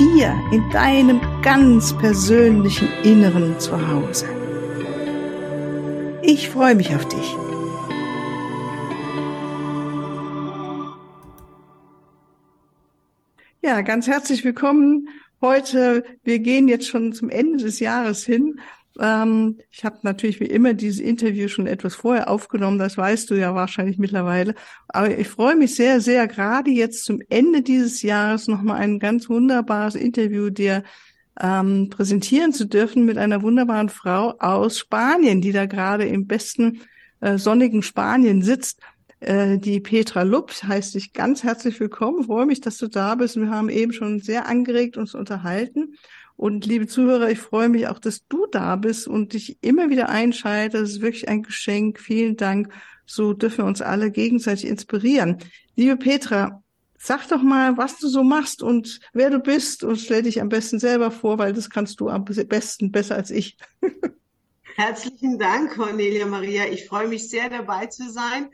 dir, in deinem ganz persönlichen Inneren zu Hause. Ich freue mich auf dich. Ja, ganz herzlich willkommen. Heute, wir gehen jetzt schon zum Ende des Jahres hin ähm, ich habe natürlich wie immer dieses Interview schon etwas vorher aufgenommen, das weißt du ja wahrscheinlich mittlerweile. Aber ich freue mich sehr, sehr, gerade jetzt zum Ende dieses Jahres nochmal ein ganz wunderbares Interview dir ähm, präsentieren zu dürfen mit einer wunderbaren Frau aus Spanien, die da gerade im besten äh, sonnigen Spanien sitzt. Äh, die Petra Lupp heißt dich ganz herzlich willkommen. Freue mich, dass du da bist. Wir haben eben schon sehr angeregt uns unterhalten. Und liebe Zuhörer, ich freue mich auch, dass du da bist und dich immer wieder einschaltest. Das ist wirklich ein Geschenk. Vielen Dank. So dürfen wir uns alle gegenseitig inspirieren. Liebe Petra, sag doch mal, was du so machst und wer du bist und stell dich am besten selber vor, weil das kannst du am besten besser als ich. Herzlichen Dank, Cornelia Maria. Ich freue mich sehr dabei zu sein.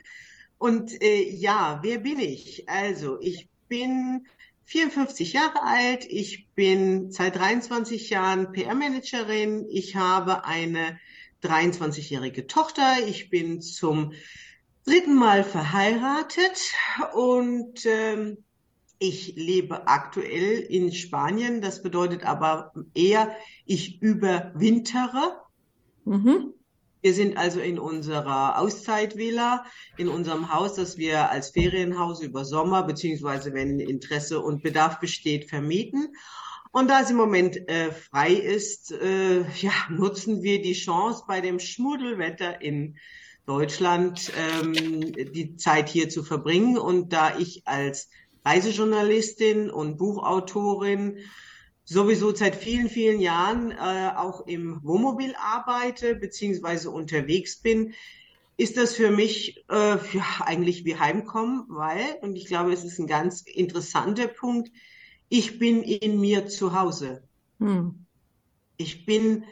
Und äh, ja, wer bin ich? Also, ich bin 54 Jahre alt. Ich bin seit 23 Jahren PR-Managerin. Ich habe eine 23-jährige Tochter. Ich bin zum dritten Mal verheiratet und ähm, ich lebe aktuell in Spanien. Das bedeutet aber eher, ich überwintere. Mhm. Wir sind also in unserer Auszeitvilla, in unserem Haus, das wir als Ferienhaus über Sommer, beziehungsweise wenn Interesse und Bedarf besteht, vermieten. Und da es im Moment äh, frei ist, äh, ja, nutzen wir die Chance bei dem Schmuddelwetter in Deutschland ähm, die Zeit hier zu verbringen. Und da ich als Reisejournalistin und Buchautorin sowieso seit vielen, vielen Jahren äh, auch im Wohnmobil arbeite beziehungsweise unterwegs bin, ist das für mich äh, ja, eigentlich wie Heimkommen, weil, und ich glaube, es ist ein ganz interessanter Punkt, ich bin in mir zu Hause. Hm. Ich bin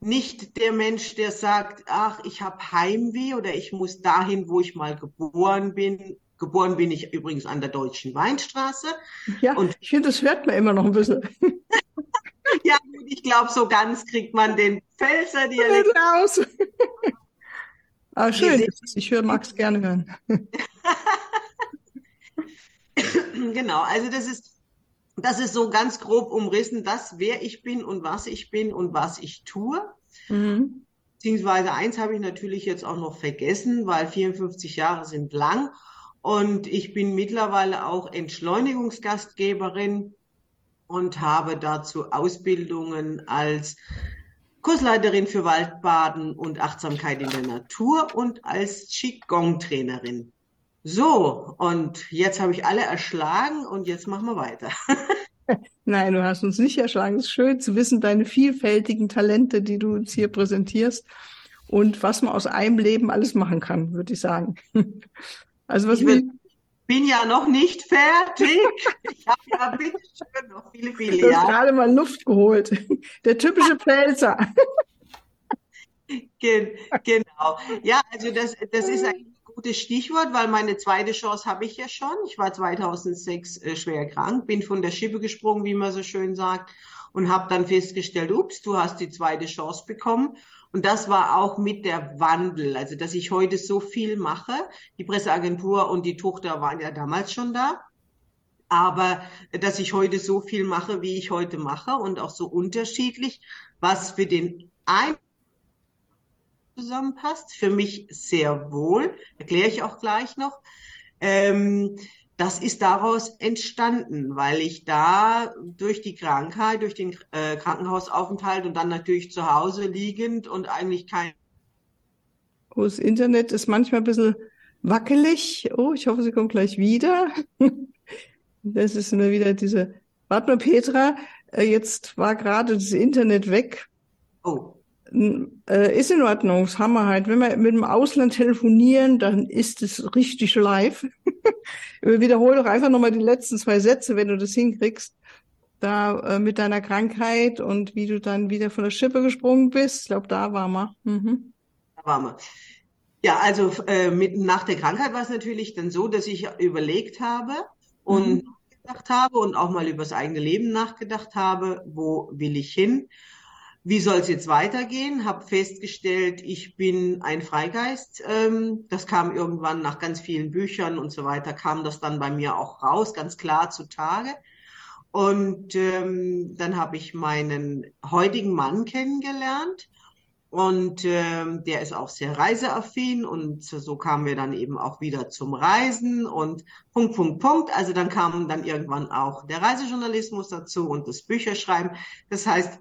nicht der Mensch, der sagt, ach, ich habe Heimweh oder ich muss dahin, wo ich mal geboren bin. Geboren bin ich übrigens an der Deutschen Weinstraße. Ja, und ich finde, das hört man immer noch ein bisschen. ja, ich glaube, so ganz kriegt man den Pfälzer Dialekt raus. ah, schön. Ich höre Max gerne hören. genau, also das ist, das ist so ganz grob umrissen, das, wer ich bin und was ich bin und was ich tue. Mhm. Beziehungsweise eins habe ich natürlich jetzt auch noch vergessen, weil 54 Jahre sind lang. Und ich bin mittlerweile auch Entschleunigungsgastgeberin und habe dazu Ausbildungen als Kursleiterin für Waldbaden und Achtsamkeit in der Natur und als Qigong-Trainerin. So, und jetzt habe ich alle erschlagen und jetzt machen wir weiter. Nein, du hast uns nicht erschlagen. Es ist schön zu wissen, deine vielfältigen Talente, die du uns hier präsentierst und was man aus einem Leben alles machen kann, würde ich sagen. Also was ich mir bin ja noch nicht fertig. Ich habe ja bitte schön noch viele, viele Jahre. Du hast gerade mal Luft geholt. Der typische Pfälzer. genau. Ja, also das, das ist ein gutes Stichwort, weil meine zweite Chance habe ich ja schon. Ich war 2006 äh, schwer krank, bin von der Schippe gesprungen, wie man so schön sagt, und habe dann festgestellt, ups, du hast die zweite Chance bekommen. Und das war auch mit der Wandel, also dass ich heute so viel mache. Die Presseagentur und die Tochter waren ja damals schon da. Aber dass ich heute so viel mache, wie ich heute mache und auch so unterschiedlich, was für den einen zusammenpasst, für mich sehr wohl, erkläre ich auch gleich noch. Ähm, das ist daraus entstanden, weil ich da durch die Krankheit, durch den äh, Krankenhausaufenthalt und dann natürlich zu Hause liegend und eigentlich kein. Oh, das Internet ist manchmal ein bisschen wackelig. Oh, ich hoffe, sie kommt gleich wieder. Das ist immer wieder diese. Warte mal, Petra, äh, jetzt war gerade das Internet weg. Oh. Äh, ist in Ordnung, das haben wir halt. Wenn wir mit dem Ausland telefonieren, dann ist es richtig live. Wiederhole doch einfach nochmal die letzten zwei Sätze, wenn du das hinkriegst. Da äh, mit deiner Krankheit und wie du dann wieder von der Schippe gesprungen bist. Ich glaube, da waren wir. Mhm. Da waren wir. Ja, also äh, mit, nach der Krankheit war es natürlich dann so, dass ich überlegt habe und mhm. nachgedacht habe und auch mal über das eigene Leben nachgedacht habe, wo will ich hin? Wie soll es jetzt weitergehen? Habe festgestellt, ich bin ein Freigeist. Ähm, das kam irgendwann nach ganz vielen Büchern und so weiter, kam das dann bei mir auch raus, ganz klar zutage. Und ähm, dann habe ich meinen heutigen Mann kennengelernt und ähm, der ist auch sehr reiseaffin und so kamen wir dann eben auch wieder zum Reisen und Punkt, Punkt, Punkt. Also dann kam dann irgendwann auch der Reisejournalismus dazu und das Bücherschreiben. Das heißt,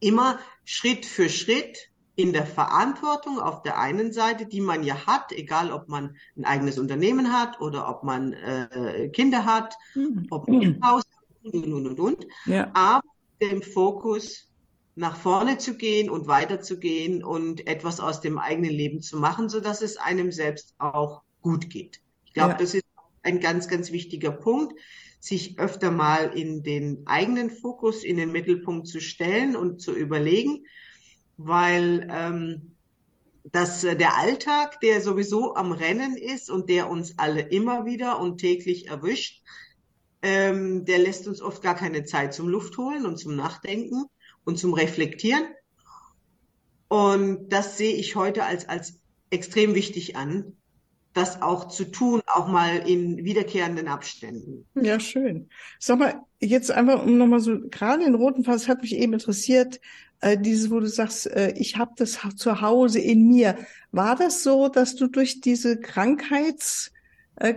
immer Schritt für Schritt in der Verantwortung auf der einen Seite, die man ja hat, egal ob man ein eigenes Unternehmen hat oder ob man äh, Kinder hat, mhm. ob man ein Haus hat und, und, und, und. Ja. Aber dem Fokus nach vorne zu gehen und weiterzugehen und etwas aus dem eigenen Leben zu machen, so dass es einem selbst auch gut geht. Ich glaube, ja. das ist ein ganz, ganz wichtiger Punkt, sich öfter mal in den eigenen Fokus, in den Mittelpunkt zu stellen und zu überlegen, weil ähm, dass der Alltag, der sowieso am Rennen ist und der uns alle immer wieder und täglich erwischt, ähm, der lässt uns oft gar keine Zeit zum Luftholen und zum Nachdenken und zum Reflektieren. Und das sehe ich heute als, als extrem wichtig an, das auch zu tun, auch mal in wiederkehrenden Abständen. Ja, schön. Sag mal, jetzt einfach um nochmal so, gerade in roten Fass hat mich eben interessiert, äh, dieses, wo du sagst, äh, ich habe das zu Hause in mir. War das so, dass du durch diese Krankheits äh,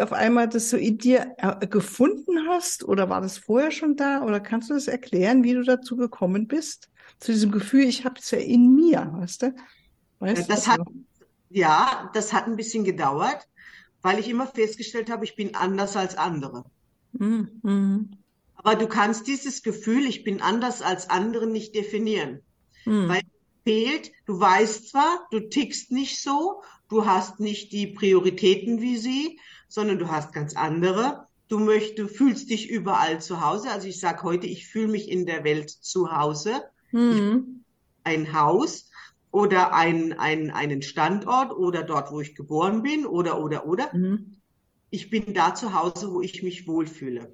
auf einmal das so in dir äh, gefunden hast? Oder war das vorher schon da? Oder kannst du das erklären, wie du dazu gekommen bist? Zu diesem Gefühl, ich habe es ja in mir, weißt du? Weißt das hat, ja, das hat ein bisschen gedauert, weil ich immer festgestellt habe, ich bin anders als andere. Mhm. Aber du kannst dieses Gefühl, ich bin anders als andere, nicht definieren. Mhm. Weil fehlt, du weißt zwar, du tickst nicht so, Du hast nicht die Prioritäten wie sie, sondern du hast ganz andere. Du möchtest, du fühlst dich überall zu Hause. Also ich sage heute, ich fühle mich in der Welt zu Hause. Mhm. Ein Haus oder ein, ein, einen Standort oder dort, wo ich geboren bin oder, oder, oder. Mhm. Ich bin da zu Hause, wo ich mich wohlfühle.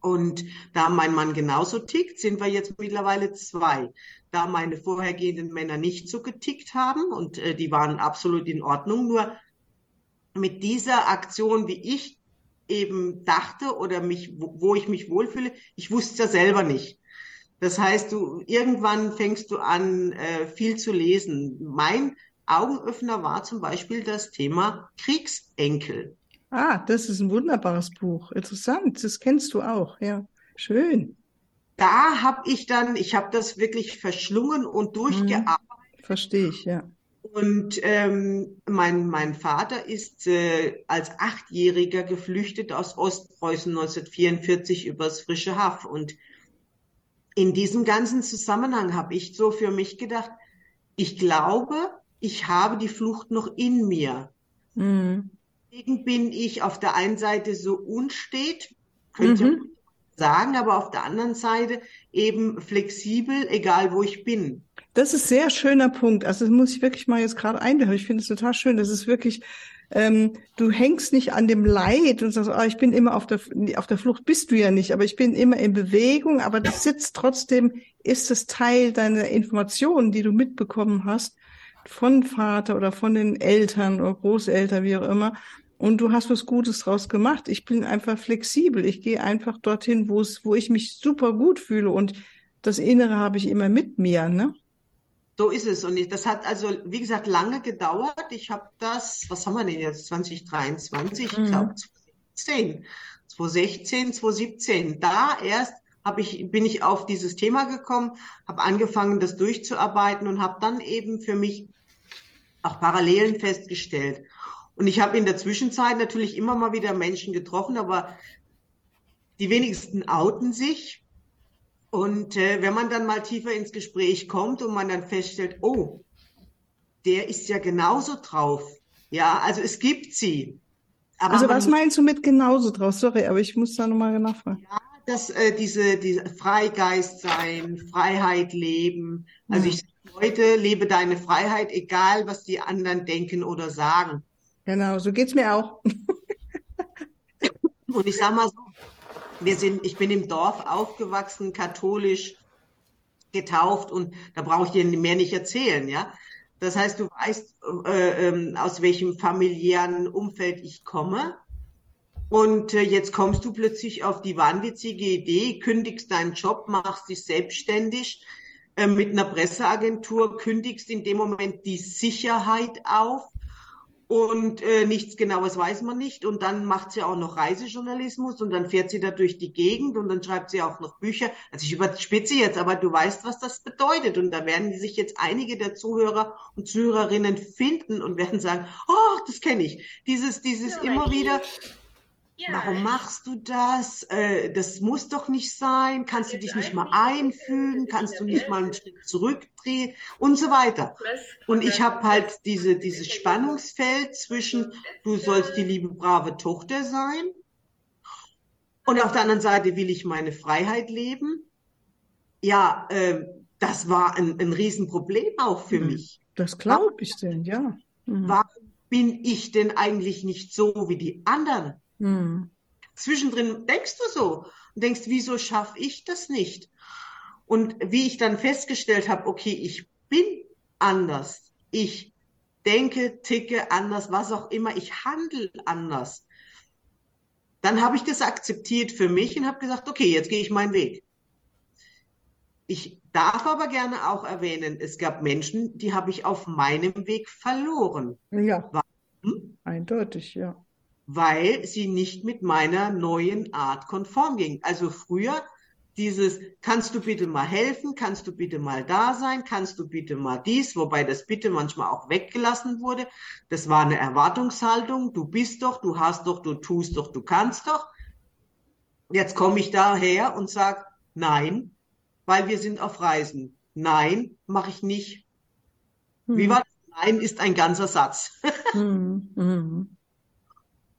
Und da mein Mann genauso tickt, sind wir jetzt mittlerweile zwei. Da meine vorhergehenden Männer nicht so getickt haben und äh, die waren absolut in Ordnung, nur mit dieser Aktion, wie ich eben dachte oder mich, wo, wo ich mich wohlfühle, ich wusste es ja selber nicht. Das heißt, du irgendwann fängst du an, äh, viel zu lesen. Mein Augenöffner war zum Beispiel das Thema Kriegsenkel. Ah, das ist ein wunderbares Buch. Interessant. Das kennst du auch. Ja, schön. Da habe ich dann, ich habe das wirklich verschlungen und durchgearbeitet. Hm, verstehe ich, ja. Und ähm, mein, mein Vater ist äh, als Achtjähriger geflüchtet aus Ostpreußen 1944 übers frische Haff. Und in diesem ganzen Zusammenhang habe ich so für mich gedacht, ich glaube, ich habe die Flucht noch in mir. Mhm. Deswegen bin ich auf der einen Seite so unstet, könnte mhm. man sagen, aber auf der anderen Seite eben flexibel, egal wo ich bin. Das ist sehr schöner Punkt. Also das muss ich wirklich mal jetzt gerade einwerfen. Ich finde es total schön. Das ist wirklich, ähm, du hängst nicht an dem Leid und sagst, ah, ich bin immer auf der, auf der Flucht, bist du ja nicht, aber ich bin immer in Bewegung, aber das sitzt trotzdem, ist es Teil deiner Informationen, die du mitbekommen hast von Vater oder von den Eltern oder Großeltern, wie auch immer. Und du hast was Gutes draus gemacht. Ich bin einfach flexibel. Ich gehe einfach dorthin, wo es, wo ich mich super gut fühle. Und das Innere habe ich immer mit mir, ne? So ist es. Und das hat also, wie gesagt, lange gedauert. Ich habe das, was haben wir denn jetzt, 2023? Mhm. Ich glaube 2016, 2016, 2017. Da erst habe ich, bin ich auf dieses Thema gekommen, habe angefangen, das durchzuarbeiten und habe dann eben für mich auch Parallelen festgestellt. Und ich habe in der Zwischenzeit natürlich immer mal wieder Menschen getroffen, aber die wenigsten outen sich. Und äh, wenn man dann mal tiefer ins Gespräch kommt und man dann feststellt, oh, der ist ja genauso drauf. Ja, also es gibt sie. Aber also was meinst du mit genauso drauf? Sorry, aber ich muss da nochmal nachfragen. Ja, dass äh, diese, diese Freigeist sein, Freiheit leben. Also ich heute lebe deine Freiheit, egal was die anderen denken oder sagen. Genau, so geht's mir auch. Und ich sag mal so, wir sind, ich bin im Dorf aufgewachsen, katholisch getauft und da brauche ich dir mehr nicht erzählen, ja. Das heißt, du weißt, äh, äh, aus welchem familiären Umfeld ich komme. Und äh, jetzt kommst du plötzlich auf die wahnwitzige Idee, kündigst deinen Job, machst dich selbstständig äh, mit einer Presseagentur, kündigst in dem Moment die Sicherheit auf und äh, nichts Genaues weiß man nicht. Und dann macht sie auch noch Reisejournalismus und dann fährt sie da durch die Gegend und dann schreibt sie auch noch Bücher. Also ich überspitze jetzt, aber du weißt, was das bedeutet. Und da werden sich jetzt einige der Zuhörer und Zuhörerinnen finden und werden sagen, oh, das kenne ich. Dieses, dieses ja, immer wieder. Ja. Warum machst du das? Äh, das muss doch nicht sein. Kannst du dich nicht mal einfügen? Kannst du nicht mal einen Schritt zurückdrehen? Und so weiter. Und ich habe halt diese, dieses Spannungsfeld zwischen, du sollst die liebe, brave Tochter sein. Und auf der anderen Seite will ich meine Freiheit leben. Ja, äh, das war ein, ein Riesenproblem auch für mhm. mich. Das glaube ich denn, ja. Mhm. Warum bin ich denn eigentlich nicht so wie die anderen? Hm. Zwischendrin denkst du so und denkst, wieso schaffe ich das nicht? Und wie ich dann festgestellt habe, okay, ich bin anders. Ich denke, ticke anders, was auch immer. Ich handle anders. Dann habe ich das akzeptiert für mich und habe gesagt, okay, jetzt gehe ich meinen Weg. Ich darf aber gerne auch erwähnen, es gab Menschen, die habe ich auf meinem Weg verloren. Ja. Warum? Eindeutig, ja weil sie nicht mit meiner neuen Art konform ging. Also früher dieses, kannst du bitte mal helfen, kannst du bitte mal da sein, kannst du bitte mal dies, wobei das bitte manchmal auch weggelassen wurde. Das war eine Erwartungshaltung, du bist doch, du hast doch, du tust doch, du kannst doch. Jetzt komme ich daher und sage, nein, weil wir sind auf Reisen. Nein, mache ich nicht. Hm. Wie war das? Nein ist ein ganzer Satz. hm. Hm.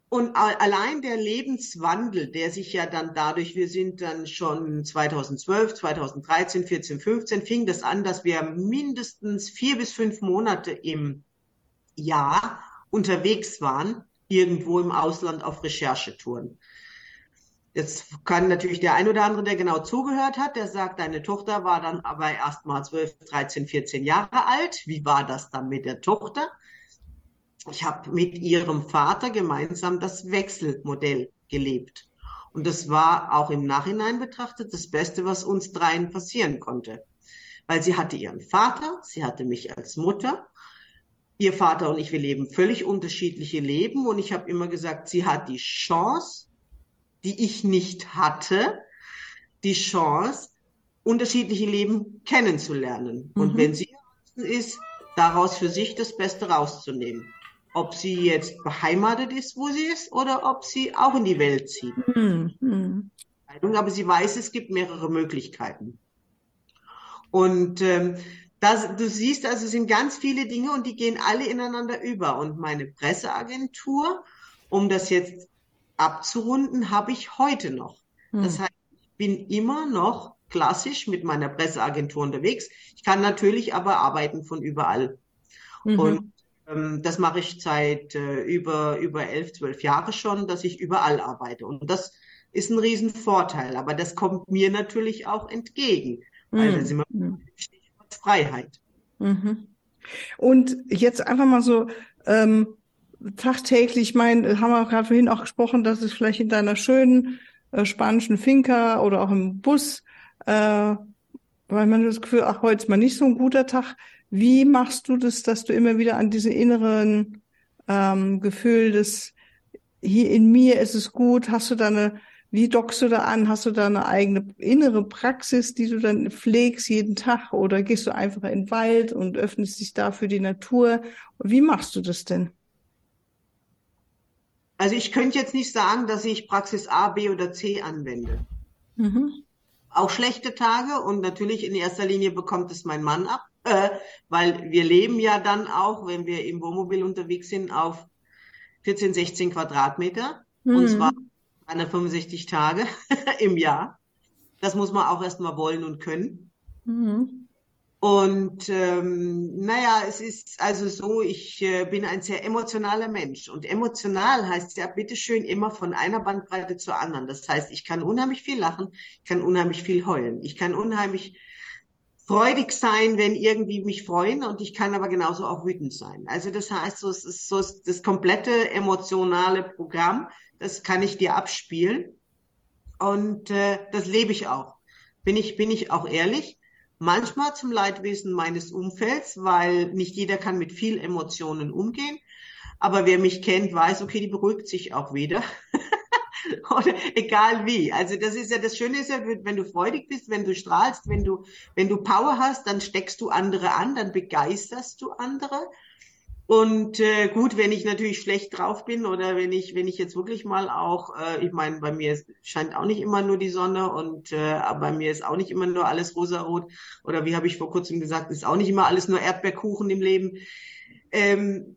Und allein der Lebenswandel, der sich ja dann dadurch, wir sind dann schon 2012, 2013, 14, 15, fing das an, dass wir mindestens vier bis fünf Monate im Jahr unterwegs waren, irgendwo im Ausland auf Recherchetouren. Jetzt kann natürlich der ein oder andere, der genau zugehört hat, der sagt, deine Tochter war dann aber erst mal 12, 13, 14 Jahre alt. Wie war das dann mit der Tochter? Ich habe mit ihrem Vater gemeinsam das Wechselmodell gelebt. Und das war auch im Nachhinein betrachtet das Beste, was uns dreien passieren konnte. Weil sie hatte ihren Vater, sie hatte mich als Mutter. Ihr Vater und ich, wir leben völlig unterschiedliche Leben. Und ich habe immer gesagt, sie hat die Chance, die ich nicht hatte, die Chance, unterschiedliche Leben kennenzulernen. Mhm. Und wenn sie ist, daraus für sich das Beste rauszunehmen ob sie jetzt beheimatet ist, wo sie ist, oder ob sie auch in die Welt zieht. Mhm. Aber sie weiß, es gibt mehrere Möglichkeiten. Und ähm, das, du siehst, also es sind ganz viele Dinge und die gehen alle ineinander über. Und meine Presseagentur, um das jetzt abzurunden, habe ich heute noch. Mhm. Das heißt, ich bin immer noch klassisch mit meiner Presseagentur unterwegs. Ich kann natürlich aber arbeiten von überall. Mhm. Und das mache ich seit äh, über, über elf, zwölf Jahre schon, dass ich überall arbeite. Und das ist ein Riesenvorteil. Aber das kommt mir natürlich auch entgegen. Weil mhm. da sind wir mhm. Freiheit. Mhm. Und jetzt einfach mal so, ähm, tagtäglich, ich meine, haben wir gerade vorhin auch gesprochen, dass es vielleicht in deiner schönen äh, spanischen Finca oder auch im Bus, äh, weil man das Gefühl, ach, heute ist mal nicht so ein guter Tag. Wie machst du das, dass du immer wieder an diesen inneren ähm, Gefühl des hier in mir ist es gut, hast du da eine, wie dockst du da an? Hast du da eine eigene innere Praxis, die du dann pflegst jeden Tag oder gehst du einfach in den Wald und öffnest dich da für die Natur? Wie machst du das denn? Also ich könnte jetzt nicht sagen, dass ich Praxis A, B oder C anwende. Mhm. auch schlechte Tage und natürlich in erster Linie bekommt es mein Mann ab, äh, weil wir leben ja dann auch, wenn wir im Wohnmobil unterwegs sind, auf 14, 16 Quadratmeter mhm. und zwar 165 Tage im Jahr. Das muss man auch erstmal wollen und können. Mhm. Und ähm, naja, es ist also so, ich äh, bin ein sehr emotionaler Mensch. Und emotional heißt ja bitteschön immer von einer Bandbreite zur anderen. Das heißt, ich kann unheimlich viel lachen, ich kann unheimlich viel heulen, ich kann unheimlich freudig sein, wenn irgendwie mich freuen und ich kann aber genauso auch wütend sein. Also das heißt, so, es ist so das komplette emotionale Programm, das kann ich dir abspielen und äh, das lebe ich auch. Bin ich bin ich auch ehrlich? manchmal zum Leidwesen meines Umfelds, weil nicht jeder kann mit viel Emotionen umgehen. Aber wer mich kennt, weiß, okay, die beruhigt sich auch wieder. Oder egal wie. Also das ist ja das Schöne ist ja, wenn du freudig bist, wenn du strahlst, wenn du, wenn du Power hast, dann steckst du andere an, dann begeisterst du andere. Und äh, gut, wenn ich natürlich schlecht drauf bin oder wenn ich, wenn ich jetzt wirklich mal auch, äh, ich meine, bei mir scheint auch nicht immer nur die Sonne und äh, bei mir ist auch nicht immer nur alles rosarot oder wie habe ich vor kurzem gesagt, ist auch nicht immer alles nur Erdbeerkuchen im Leben. Ähm,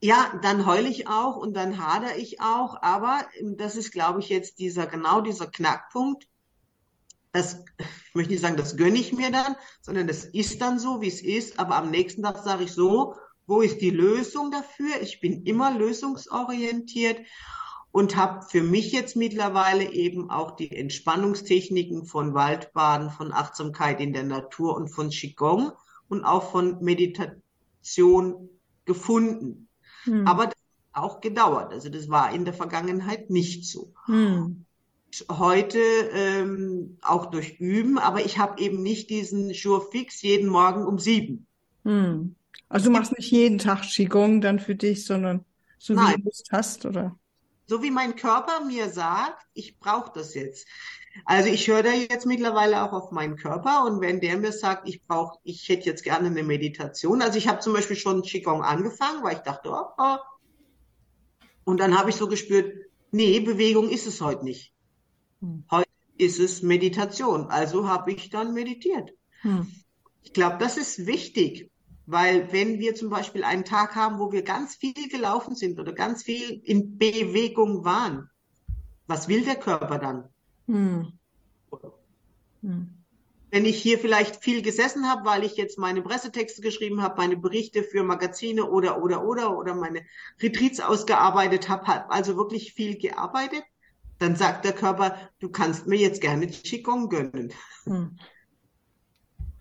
ja, dann heule ich auch und dann hader ich auch, aber das ist, glaube ich, jetzt dieser genau dieser Knackpunkt. Das, ich möchte nicht sagen, das gönne ich mir dann, sondern das ist dann so, wie es ist. Aber am nächsten Tag sage ich so, wo ist die Lösung dafür? Ich bin immer lösungsorientiert und habe für mich jetzt mittlerweile eben auch die Entspannungstechniken von Waldbaden, von Achtsamkeit in der Natur und von Qigong und auch von Meditation gefunden. Hm. Aber das hat auch gedauert. Also das war in der Vergangenheit nicht so. Hm. Heute ähm, auch durch Üben, aber ich habe eben nicht diesen Jour fix jeden Morgen um sieben. Hm. Also du machst nicht jeden Tag Qigong dann für dich, sondern so wie du Lust hast, oder? So wie mein Körper mir sagt, ich brauche das jetzt. Also ich höre da jetzt mittlerweile auch auf meinen Körper und wenn der mir sagt, ich brauche, ich hätte jetzt gerne eine Meditation. Also ich habe zum Beispiel schon Qigong angefangen, weil ich dachte, oh, oh. und dann habe ich so gespürt, nee, Bewegung ist es heute nicht. Hm. Heute ist es Meditation. Also habe ich dann meditiert. Hm. Ich glaube, das ist wichtig. Weil wenn wir zum Beispiel einen Tag haben, wo wir ganz viel gelaufen sind oder ganz viel in Bewegung waren, was will der Körper dann? Hm. Hm. Wenn ich hier vielleicht viel gesessen habe, weil ich jetzt meine Pressetexte geschrieben habe, meine Berichte für Magazine oder oder oder oder meine Retreats ausgearbeitet habe, habe also wirklich viel gearbeitet, dann sagt der Körper, du kannst mir jetzt gerne Qigong gönnen. Hm.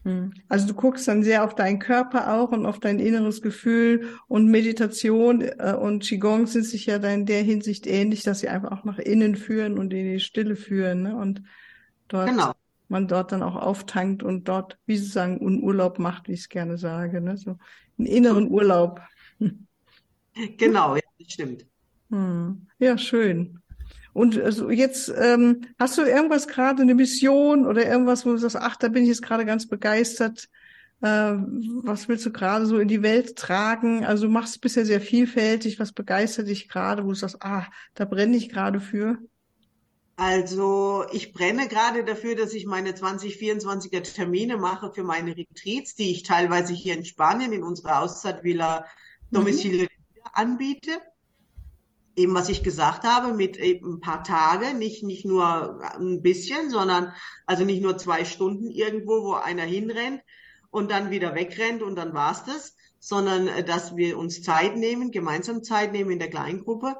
Hm. Also du guckst dann sehr auf deinen Körper auch und auf dein inneres Gefühl und Meditation äh, und Qigong sind sich ja dann in der Hinsicht ähnlich, dass sie einfach auch nach innen führen und in die Stille führen ne? und dort genau. man dort dann auch auftankt und dort, wie sie sagen, einen Urlaub macht, wie ich es gerne sage, ne? so einen inneren Urlaub. Genau, ja, das stimmt. Hm. Ja, schön. Und also jetzt ähm, hast du irgendwas gerade, eine Mission oder irgendwas, wo du sagst, ach, da bin ich jetzt gerade ganz begeistert. Äh, was willst du gerade so in die Welt tragen? Also du machst bisher sehr vielfältig. Was begeistert dich gerade, wo du sagst, ah, da brenne ich gerade für? Also ich brenne gerade dafür, dass ich meine 2024er Termine mache für meine Retreats, die ich teilweise hier in Spanien in unserer Auszeithvilla Domicile mhm. anbiete eben was ich gesagt habe, mit ein paar Tage, nicht, nicht nur ein bisschen, sondern also nicht nur zwei Stunden irgendwo, wo einer hinrennt und dann wieder wegrennt und dann war's das, sondern äh, dass wir uns Zeit nehmen, gemeinsam Zeit nehmen in der Kleingruppe.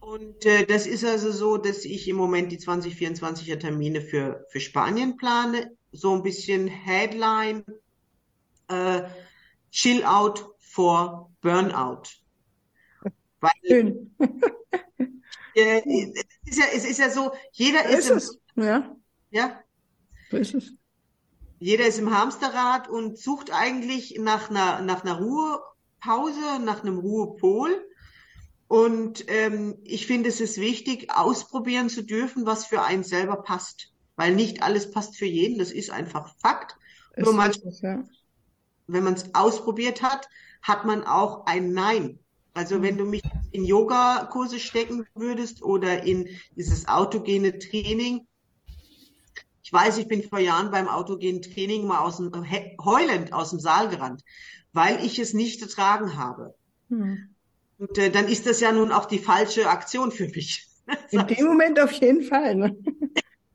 Und äh, das ist also so, dass ich im Moment die 2024er Termine für, für Spanien plane, so ein bisschen Headline, äh, Chill Out for Burnout. Weil, Schön. äh, es, ist ja, es ist ja so, jeder ist, ist im, ja. ja. So ist es. Jeder ist im Hamsterrad und sucht eigentlich nach einer, nach einer Ruhepause, nach einem Ruhepol. Und ähm, ich finde, es ist wichtig, ausprobieren zu dürfen, was für einen selber passt. Weil nicht alles passt für jeden, das ist einfach Fakt. Es Nur manchmal, ja. wenn man es ausprobiert hat, hat man auch ein Nein. Also wenn du mich in Yoga-Kurse stecken würdest oder in dieses autogene Training, ich weiß, ich bin vor Jahren beim autogenen Training mal aus dem, heulend aus dem Saal gerannt, weil ich es nicht ertragen habe. Hm. Und äh, dann ist das ja nun auch die falsche Aktion für mich. In dem Moment auf jeden Fall. Ne?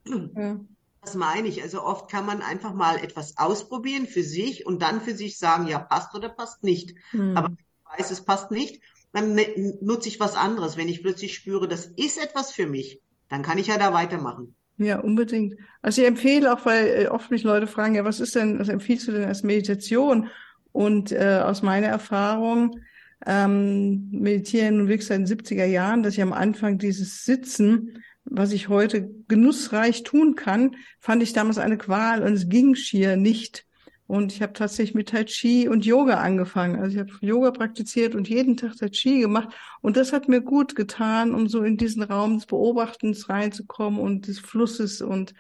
ja. Das meine ich. Also oft kann man einfach mal etwas ausprobieren für sich und dann für sich sagen, ja, passt oder passt nicht. Hm. Aber weiß, es passt nicht, dann ne, nutze ich was anderes. Wenn ich plötzlich spüre, das ist etwas für mich, dann kann ich ja da weitermachen. Ja, unbedingt. Also ich empfehle auch, weil äh, oft mich Leute fragen, ja, was ist denn, was empfiehlst du denn als Meditation? Und äh, aus meiner Erfahrung ähm, meditiere nun wirklich seit den 70er Jahren, dass ich am Anfang dieses Sitzen, was ich heute genussreich tun kann, fand ich damals eine Qual und es ging schier nicht. Und ich habe tatsächlich mit Tai Chi und Yoga angefangen. Also ich habe Yoga praktiziert und jeden Tag Tai Chi gemacht. Und das hat mir gut getan, um so in diesen Raum des Beobachtens reinzukommen und des Flusses und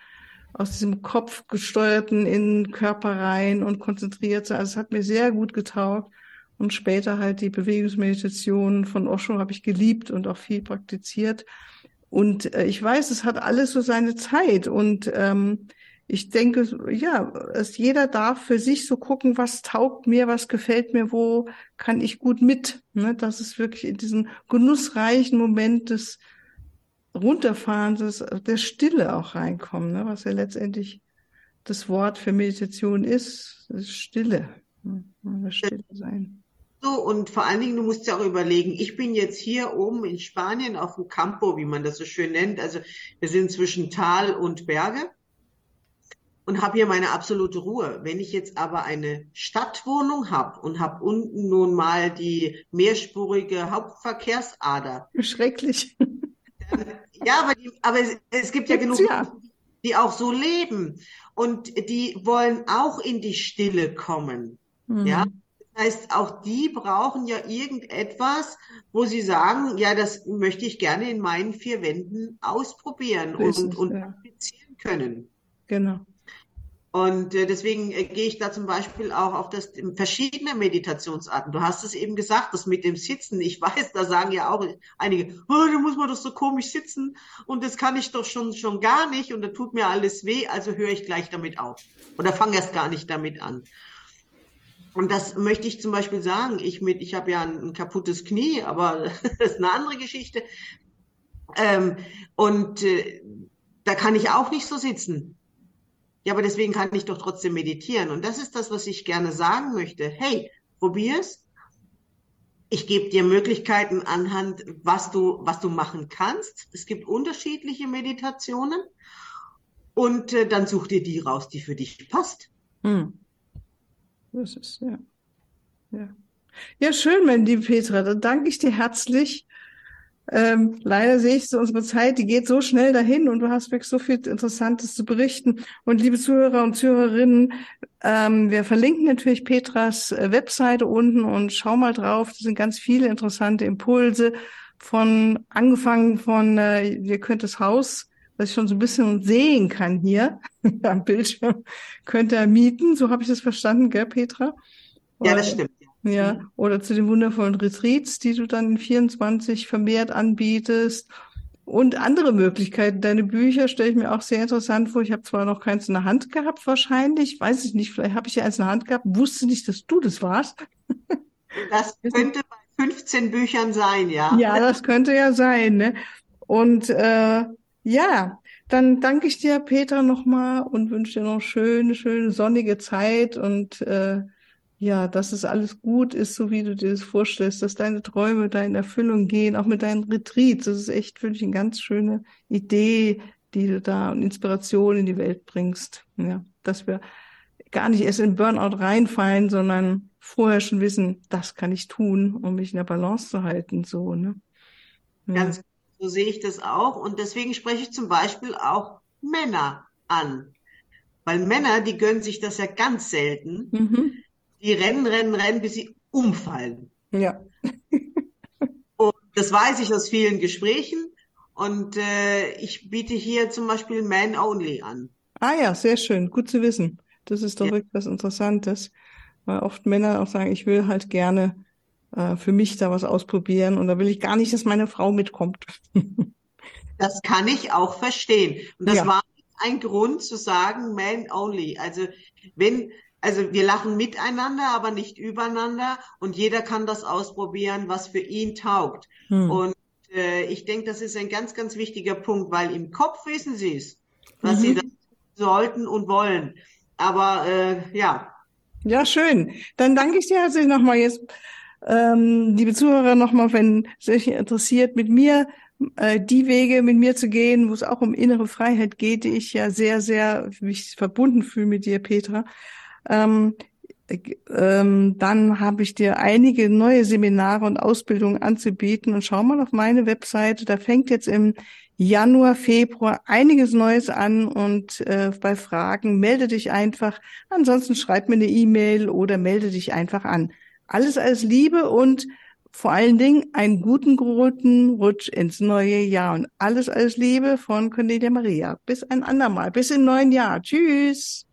aus diesem Kopf gesteuerten in den Körper rein und konzentriert sein. Also es hat mir sehr gut getaugt. Und später halt die Bewegungsmeditation von Osho habe ich geliebt und auch viel praktiziert. Und äh, ich weiß, es hat alles so seine Zeit. Und ähm, ich denke, ja, es, jeder darf für sich so gucken, was taugt mir, was gefällt mir, wo kann ich gut mit. Ne? Das ist wirklich in diesen genussreichen Moment des Runterfahrens, des, der Stille auch reinkommen, ne? was ja letztendlich das Wort für Meditation ist, ist Stille. Ne? Stille sein. So, und vor allen Dingen, du musst ja auch überlegen, ich bin jetzt hier oben in Spanien auf dem Campo, wie man das so schön nennt. Also wir sind zwischen Tal und Berge und habe hier meine absolute Ruhe. Wenn ich jetzt aber eine Stadtwohnung habe und habe unten nun mal die mehrspurige Hauptverkehrsader. Schrecklich. Dann, ja, aber, die, aber es, es, gibt ja Gibt's genug, ja. die auch so leben und die wollen auch in die Stille kommen. Mhm. Ja. Das heißt, auch die brauchen ja irgendetwas, wo sie sagen, ja, das möchte ich gerne in meinen vier Wänden ausprobieren und, und ja. können. Genau. Und äh, deswegen äh, gehe ich da zum Beispiel auch auf das verschiedene Meditationsarten. Du hast es eben gesagt, das mit dem Sitzen. Ich weiß, da sagen ja auch einige, oh, da muss man doch so komisch sitzen und das kann ich doch schon schon gar nicht und da tut mir alles weh, also höre ich gleich damit auf oder fange erst gar nicht damit an. Und das möchte ich zum Beispiel sagen. Ich mit, ich habe ja ein, ein, kaputtes Knie, aber das ist eine andere Geschichte. Ähm, und äh, da kann ich auch nicht so sitzen. Ja, aber deswegen kann ich doch trotzdem meditieren. Und das ist das, was ich gerne sagen möchte. Hey, probier's. Ich gebe dir Möglichkeiten anhand, was du, was du machen kannst. Es gibt unterschiedliche Meditationen. Und äh, dann such dir die raus, die für dich passt. Hm. Das ist, ja. Ja. Ja, schön, mein liebe Petra. Dann danke ich dir herzlich ähm, leider sehe ich so, unsere Zeit, die geht so schnell dahin und du hast wirklich so viel Interessantes zu berichten. Und liebe Zuhörer und Zuhörerinnen, ähm, wir verlinken natürlich Petras äh, Webseite unten und schau mal drauf. Das sind ganz viele interessante Impulse von angefangen von, äh, ihr könnt das Haus was ich schon so ein bisschen sehen kann hier am Bildschirm, könnt ihr mieten. So habe ich das verstanden, gell, Petra? Ja, das stimmt. Ja, mhm. oder zu den wundervollen Retreats, die du dann in 24 vermehrt anbietest. Und andere Möglichkeiten. Deine Bücher stelle ich mir auch sehr interessant vor. Ich habe zwar noch keins in der Hand gehabt, wahrscheinlich. Weiß ich nicht, vielleicht habe ich ja eins in der Hand gehabt, wusste nicht, dass du das warst. Das könnte bei 15 Büchern sein, ja. Ja, das könnte ja sein. Ne? Und äh, ja, dann danke ich dir, Peter, nochmal und wünsche dir noch schöne, schöne sonnige Zeit und äh, ja, dass es alles gut ist, so wie du dir das vorstellst, dass deine Träume da in Erfüllung gehen, auch mit deinen Retreats. Das ist echt für dich eine ganz schöne Idee, die du da und Inspiration in die Welt bringst. Ja, dass wir gar nicht erst in Burnout reinfallen, sondern vorher schon wissen, das kann ich tun, um mich in der Balance zu halten, so, ne? Ja. Ganz so sehe ich das auch. Und deswegen spreche ich zum Beispiel auch Männer an. Weil Männer, die gönnen sich das ja ganz selten. Mhm die rennen, rennen, rennen, bis sie umfallen. Ja. und das weiß ich aus vielen Gesprächen. Und äh, ich biete hier zum Beispiel Man Only an. Ah ja, sehr schön. Gut zu wissen. Das ist doch ja. wirklich was Interessantes. Weil oft Männer auch sagen, ich will halt gerne äh, für mich da was ausprobieren und da will ich gar nicht, dass meine Frau mitkommt. das kann ich auch verstehen. Und das ja. war ein Grund zu sagen, man only. Also wenn, also wir lachen miteinander, aber nicht übereinander und jeder kann das ausprobieren, was für ihn taugt. Hm. Und äh, ich denke, das ist ein ganz, ganz wichtiger Punkt, weil im Kopf wissen sie es, was mhm. sie das sollten und wollen. Aber äh, ja. Ja, schön. Dann danke ich dir herzlich nochmal jetzt, ähm, liebe Zuhörer, nochmal, wenn es euch interessiert, mit mir äh, die Wege mit mir zu gehen, wo es auch um innere Freiheit geht, die ich ja sehr, sehr mich verbunden fühle mit dir, Petra. Ähm, ähm, dann habe ich dir einige neue Seminare und Ausbildungen anzubieten und schau mal auf meine Webseite. Da fängt jetzt im Januar, Februar einiges Neues an und äh, bei Fragen melde dich einfach. Ansonsten schreib mir eine E-Mail oder melde dich einfach an. Alles als Liebe und vor allen Dingen einen guten, guten Rutsch ins neue Jahr und alles als Liebe von Cornelia Maria. Bis ein andermal. Bis im neuen Jahr. Tschüss.